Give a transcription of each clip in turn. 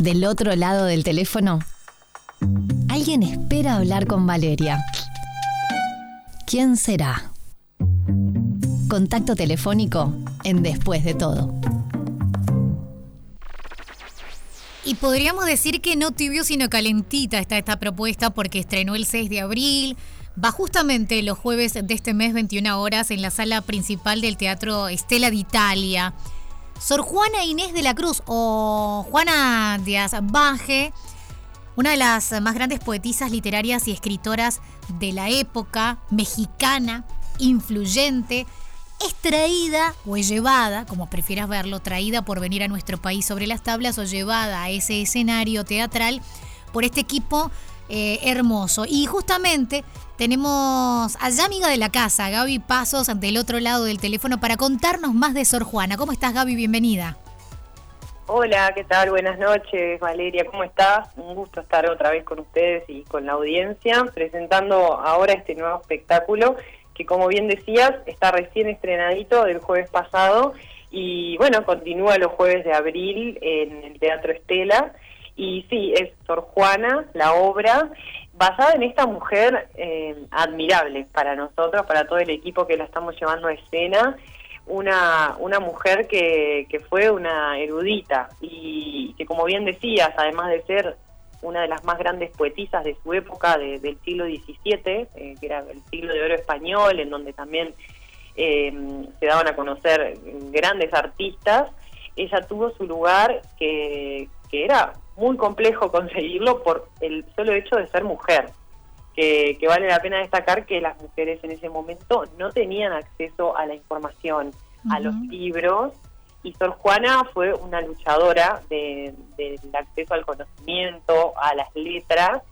Del otro lado del teléfono, alguien espera hablar con Valeria. ¿Quién será? Contacto telefónico en Después de todo. Y podríamos decir que no tibio sino calentita está esta propuesta porque estrenó el 6 de abril. Va justamente los jueves de este mes 21 horas en la sala principal del Teatro Estela d'Italia. Sor Juana Inés de la Cruz o Juana Díaz Baje, una de las más grandes poetisas literarias y escritoras de la época mexicana, influyente, es traída o es llevada, como prefieras verlo, traída por venir a nuestro país sobre las tablas o llevada a ese escenario teatral por este equipo eh, hermoso. Y justamente tenemos allá amiga de la casa, Gaby Pasos, ante el otro lado del teléfono para contarnos más de Sor Juana. ¿Cómo estás Gaby? Bienvenida. Hola, ¿qué tal? Buenas noches, Valeria, ¿cómo estás? Un gusto estar otra vez con ustedes y con la audiencia, presentando ahora este nuevo espectáculo que como bien decías, está recién estrenadito del jueves pasado y bueno, continúa los jueves de abril en el Teatro Estela. Y sí, es Sor Juana, la obra, basada en esta mujer eh, admirable para nosotros, para todo el equipo que la estamos llevando a escena, una, una mujer que, que fue una erudita y que como bien decías, además de ser una de las más grandes poetisas de su época, del siglo XVII, eh, que era el siglo de oro español, en donde también eh, se daban a conocer grandes artistas, ella tuvo su lugar que, era muy complejo conseguirlo por el solo hecho de ser mujer. Que, que, vale la pena destacar que las mujeres en ese momento no tenían acceso a la información, a los libros, y Sor Juana fue una luchadora del acceso al conocimiento, a las letras,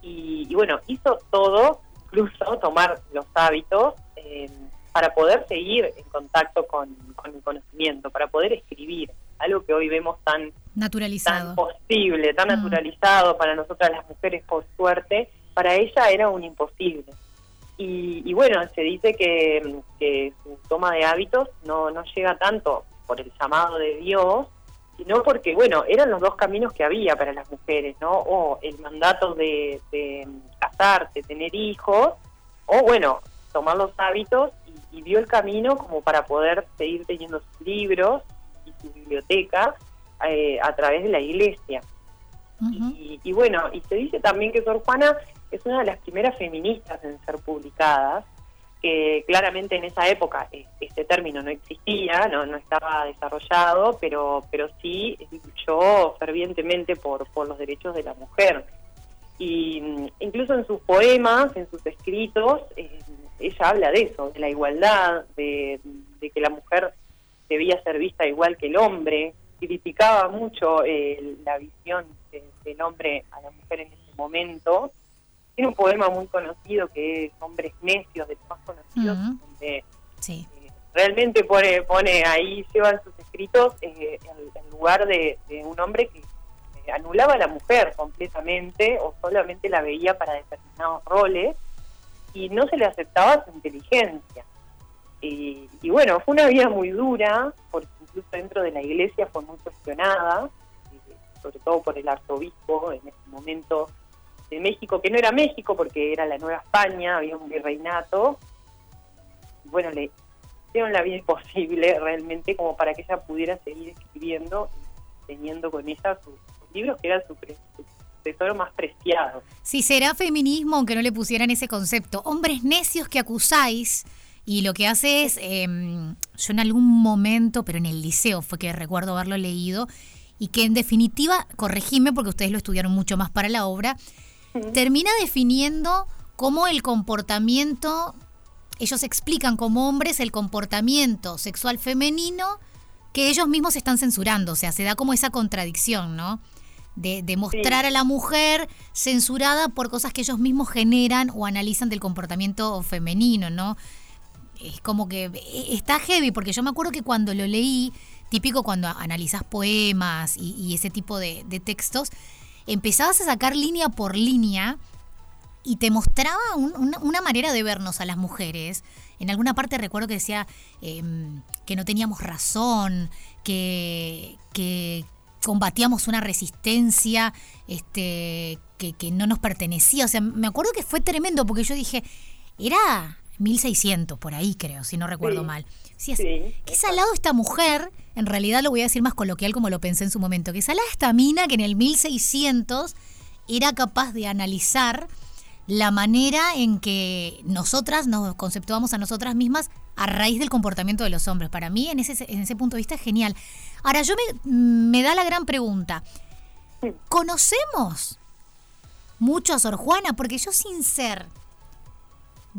y, bueno, hizo todo, incluso tomar los hábitos, eh, para poder seguir en contacto con, el conocimiento, para poder escribir, algo que hoy vemos tan naturalizado, tan posible, tan mm. naturalizado para nosotras las mujeres por suerte, para ella era un imposible. Y, bueno, se dice que, que, su toma de hábitos no, no llega tanto por el llamado de Dios, sino porque, bueno, eran los dos caminos que había para las mujeres, ¿no? O el mandato de, casarse, tener hijos, o, bueno, tomar los hábitos y, vio el camino como para poder seguir teniendo sus libros y su biblioteca eh, a través de la iglesia. y, y, bueno, y se dice también que Sor Juana es una de las primeras feministas en ser publicadas, que claramente en esa época eh, este término no existía, no, no estaba desarrollado, pero, pero sí luchó fervientemente por, por los derechos de la mujer. Y mm, incluso en sus poemas, en sus escritos, eh, ella habla de eso, de la igualdad, de, que la mujer debía ser vista igual que el hombre, criticaba mucho eh, la visión del hombre a la mujer en ese momento. Tiene un poema muy conocido que es Hombres Necios, de los más conocidos, donde eh, realmente pone, pone ahí, lleva en sus escritos eh, el, lugar de, un hombre que eh, anulaba a la mujer completamente o solamente la veía para determinados roles y no se le aceptaba su inteligencia. Y, y bueno, fue una vida muy dura, porque dentro de la iglesia fue muy cuestionada, sobre todo por el arzobispo en ese momento de México, que no era México porque era la Nueva España, había un virreinato. Bueno, le hicieron la vida imposible realmente como para que ella pudiera seguir escribiendo y teniendo con ella sus, libros que eran su, tesoro más preciado. Si será feminismo, aunque no le pusieran ese concepto, hombres necios que acusáis. Y lo que hace es, em, yo en algún momento, pero en el liceo fue que recuerdo haberlo leído, y que en definitiva, corregime porque ustedes lo estudiaron mucho más para la obra, termina definiendo cómo el comportamiento, ellos explican como hombres el comportamiento sexual femenino que ellos mismos están censurando, o sea, se da como esa contradicción, ¿no? De, mostrar a la mujer censurada por cosas que ellos mismos generan o analizan del comportamiento femenino, ¿no? Es como que e, está heavy, porque yo me acuerdo que cuando lo leí, típico cuando analizas poemas y, ese tipo de, de textos, empezabas a sacar línea por línea y te mostraba una, manera de vernos a las mujeres. En alguna parte recuerdo que decía em, que no teníamos razón, que, que, combatíamos una resistencia este, que, que no nos pertenecía. O sea, me acuerdo que fue tremendo porque yo dije, era 1600 por ahí creo, si no recuerdo mal. Sí, qué salado esta mujer, en realidad lo voy a decir más coloquial como lo pensé en su momento, qué salada esta mina que en el 1600 era capaz de analizar la manera en que nosotras nos conceptuamos a nosotras mismas a raíz del comportamiento de los hombres. Para mí, en ese, en ese punto de vista, es genial. Ahora, yo me, me da la gran pregunta. ¿Conocemos mucho a Sor Juana? Porque yo sin ser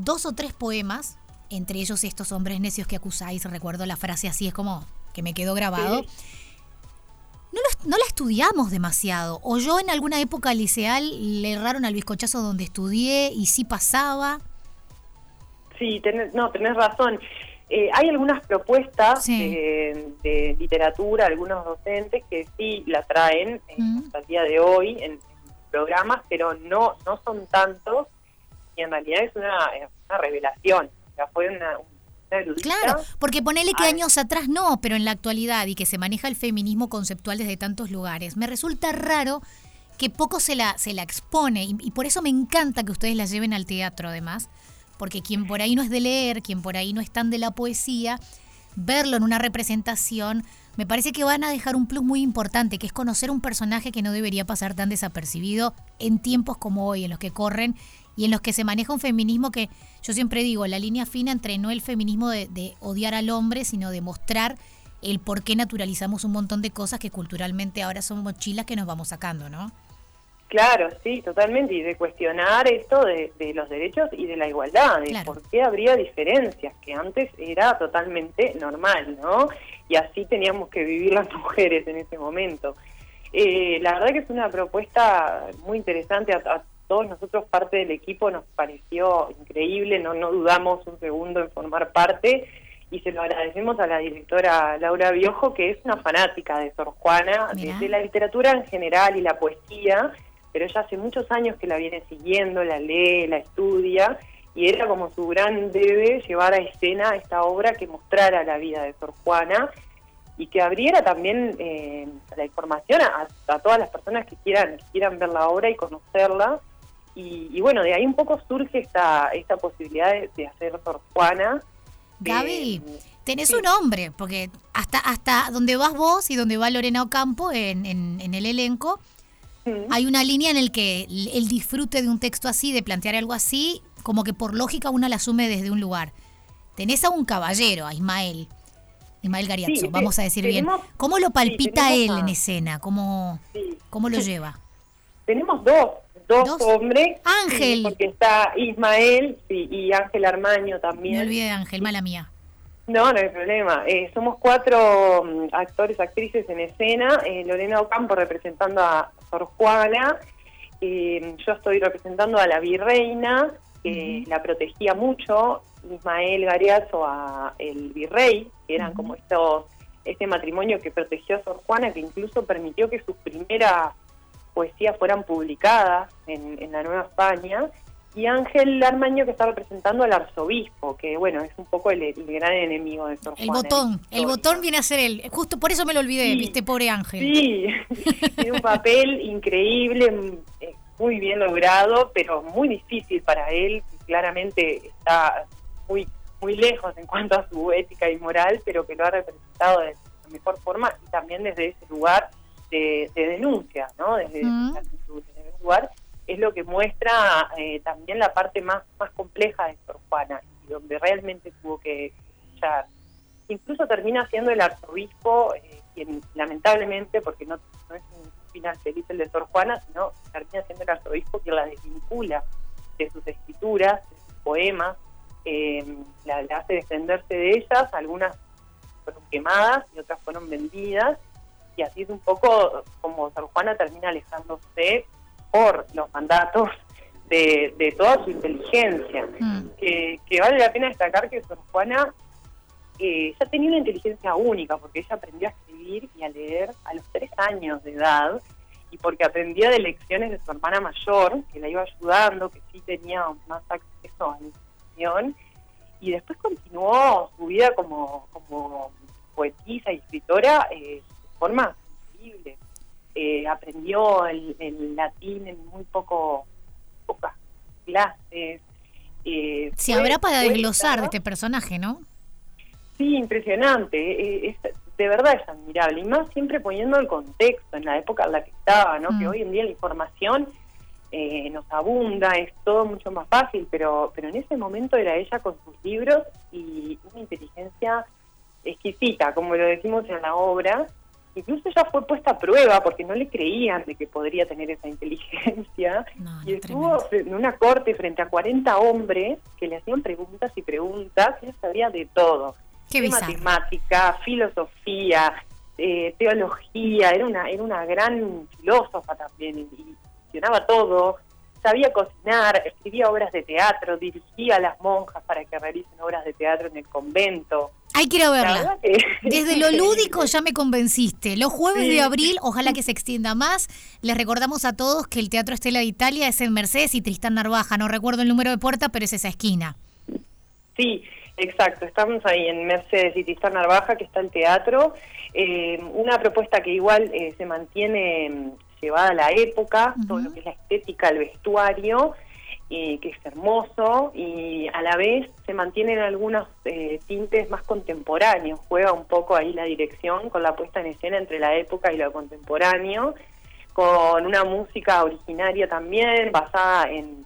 dos o tres poemas, entre ellos estos hombres necios que acusáis, recuerdo la frase así, es como que me quedó grabado. No, no, la estudiamos demasiado. O yo en alguna época liceal le erraron al bizcochazo donde estudié y sí pasaba. Sí, tenés, no, tenés razón. Eh, hay algunas propuestas de, literatura, algunos docentes que sí la traen eh, hasta el día de hoy en, programas, pero no, no son tantos y en realidad es una, una revelación. O sea, fue una, Claro, porque ponele que años atrás no, pero en la actualidad y que se maneja el feminismo conceptual desde tantos lugares, me resulta raro que poco se la, se la expone. Y, y por eso me encanta que ustedes la lleven al teatro además, porque quien por ahí no es de leer, quien por ahí no es tan de la poesía, verlo en una representación, me parece que van a dejar un plus muy importante, que es conocer un personaje que no debería pasar tan desapercibido en tiempos como hoy, en los que corren y en los que se maneja un feminismo que yo siempre digo, la línea fina entre no el feminismo de, odiar al hombre, sino de mostrar el por qué naturalizamos un montón de cosas que culturalmente ahora son mochilas que nos vamos sacando, ¿no? Claro, sí, totalmente, y de cuestionar esto de, los derechos y de la igualdad, de por qué habría diferencias, que antes era totalmente normal, ¿no? Y así teníamos que vivir las mujeres en ese momento. Eh, la verdad que es una propuesta muy interesante, a, todos nosotros, parte del equipo, nos pareció increíble, no, no dudamos un segundo en formar parte y se lo agradecemos a la directora Laura Biojo, que es una fanática de Sor Juana, de, la literatura en general y la poesía, pero ella hace muchos años que la viene siguiendo, la lee, la estudia, y era como su gran debe llevar a escena esta obra que mostrara la vida de Sor Juana y que abriera también eh, la información a, a, todas las personas que quieran, que quieran ver la obra y conocerla y, bueno, de ahí un poco surge esta, esta posibilidad de, hacer Sor Juana. Gaby, tenés un nombre, porque hasta, hasta donde vas vos y donde va Lorena Ocampo en, en, el elenco, hay una línea en el que el disfrute de un texto así, de plantear algo así, como que por lógica una la asume desde un lugar. Tenés a un caballero, a Ismael. Ismael Gariazzo, vamos a decir bien. ¿Cómo lo palpita él en escena? ¿Cómo, cómo lo lleva? Tenemos dos, dos, hombres. Ángel. Porque está Ismael y Ángel Armaño también. Me olvidé de Ángel, mala mía. No, no hay problema. Eh, somos cuatro mm, actores, actrices en escena. Eh, Lorena Ocampo representando a Sor Juana. Eh, yo estoy representando a la virreina, que la protegía mucho. Ismael Gariazo a el virrey, que eran como estos este matrimonio que protegió a Sor Juana, que incluso permitió que sus primeras poesías fueran publicadas en, la Nueva España, y Ángel Armaño que está representando al arzobispo, que bueno, es un poco el, gran enemigo de Sor El botón, el botón viene a ser él, justo por eso me lo olvidé, viste, pobre Ángel. Sí, tiene un papel increíble, eh, muy bien logrado, pero muy difícil para él, claramente está muy muy lejos en cuanto a su ética y moral, pero que lo ha representado de la mejor forma y también desde ese lugar de, denuncia, ¿no? Desde, ese lugar, es lo que muestra eh, también la parte más, más compleja de Sor Juana, y donde realmente tuvo que luchar. Incluso termina siendo el arzobispo, eh, quien lamentablemente, porque no, no es un final feliz el de Sor Juana, sino termina siendo el arzobispo quien la desvincula de sus escrituras, de sus poemas, eh, la, la, hace defenderse de ellas, algunas fueron quemadas y otras fueron vendidas, y así es un poco como San Juana termina alejándose por los mandatos de, toda su inteligencia. Mm. Que, vale la pena destacar que San Juana eh, ya tenía una inteligencia única, porque ella aprendió a escribir y a leer a los tres años de edad, y porque aprendía de lecciones de su hermana mayor, que la iba ayudando, que sí tenía más acceso a la información, y después continuó su vida como, como poetisa y escritora eh, forma sensible. eh, aprendió el, latín en muy poco pocas clases. Eh, Se habrá para desglosar de este personaje, ¿no? Sí, impresionante. Eh, es, de verdad es admirable. Y más siempre poniendo el contexto en la época en la que estaba, ¿no? Que mm. hoy en día la información eh, nos abunda, es todo mucho más fácil, pero, pero en ese momento era ella con sus libros y una inteligencia exquisita, como lo decimos en la obra. Incluso ella fue puesta a prueba porque no le creían de que podría tener esa inteligencia. y estuvo en una corte frente a 40 hombres que le hacían preguntas y preguntas. Ella sabía de todo. Qué matemática, filosofía, eh, teología. Era una, era una gran filósofa también. Y, gestionaba todo, sabía cocinar, escribía obras de teatro, dirigía a las monjas para que realicen obras de teatro en el convento. Hay que verla. Desde lo lúdico ya me convenciste. Los jueves de abril, ojalá que se extienda más. Les recordamos a todos que el Teatro Estela de Italia es en Mercedes y Tristán Narvaja. No recuerdo el número de puerta, pero es esa esquina. Sí, exacto. Estamos ahí en Mercedes y Tristán Narvaja, que está el teatro. Eh, una propuesta que igual eh, se mantiene llevada a la época, todo lo que es la estética, el vestuario, que es hermoso, y a la vez se mantienen algunos eh, tintes más contemporáneos, juega un poco ahí la dirección con la puesta en escena entre la época y lo contemporáneo, con una música originaria también, basada en,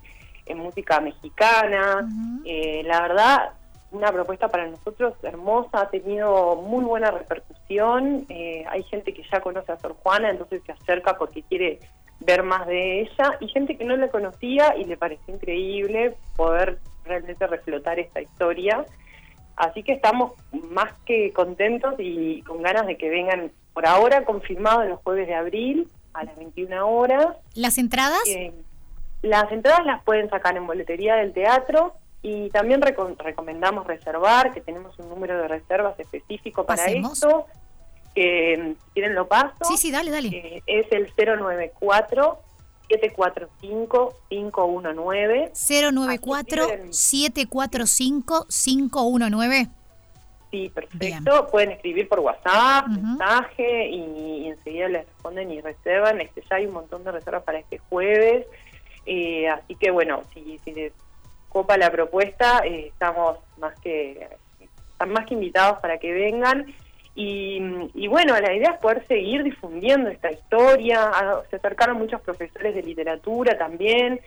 música mexicana, eh, la verdad una propuesta para nosotros hermosa, ha tenido muy buena repercusión. Eh, hay gente que ya conoce a Sor Juana, entonces se acerca porque quiere ver más de ella, y gente que no la conocía y le pareció increíble poder realmente reflotar esta historia. Así que estamos más que contentos y con ganas de que vengan por ahora confirmado los jueves de abril a las 21 horas. ¿Las entradas? Eh, las entradas las pueden sacar en boletería del teatro y también recomendamos reservar, que tenemos un número de reservas específico para esto. Que si quieren lo paso. Sí, sí, dale, dale. Eh, es el 094 745 519. 094 745 519. Sí, perfecto. Pueden escribir por WhatsApp, mensaje y, enseguida les responden y reservan. Este, ya hay un montón de reservas para este jueves. Eh, así que bueno, si, si les copa la propuesta, eh, estamos más que están más que invitados para que vengan y, bueno, la idea es poder seguir difundiendo esta historia, se acercaron muchos profesores de literatura también,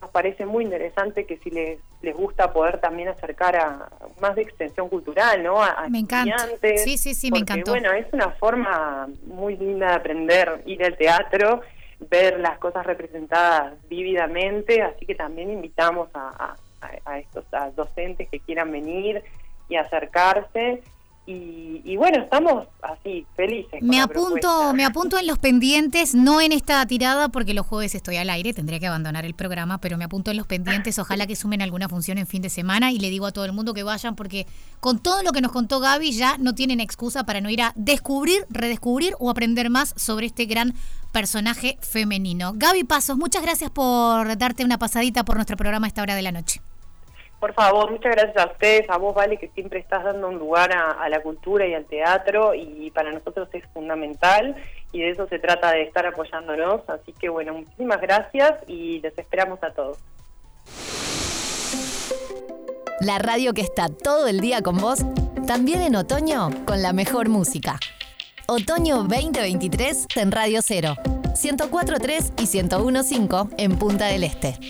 nos parece muy interesante que si les, les gusta poder también acercar a más de extensión cultural, ¿no? A, me encanta. Sí, sí, sí, me encantó. Bueno, es una forma muy linda de aprender, ir al teatro, ver las cosas representadas vívidamente, así que también invitamos a a, estos docentes que quieran venir y acercarse. Y, bueno, estamos así, felices. Me apunto, me apunto en los pendientes, no en esta tirada porque los jueves estoy al aire, tendría que abandonar el programa, pero me apunto en los pendientes, ojalá que sumen alguna función en fin de semana y le digo a todo el mundo que vayan porque con todo lo que nos contó Gaby ya no tienen excusa para no ir a descubrir, redescubrir o aprender más sobre este gran personaje femenino. Gaby Pasos, muchas gracias por darte una pasadita por nuestro programa a esta hora de la noche. Por favor, muchas gracias a ustedes, a vos, Vale, que siempre estás dando un lugar a, la cultura y al teatro y para nosotros es fundamental y de eso se trata de estar apoyándonos. Así que bueno, muchísimas gracias y les esperamos a todos. La radio que está todo el día con vos, también en otoño con la mejor música. Otoño 2023 en Radio Cero, 104.3 y 101.5 en Punta del Este.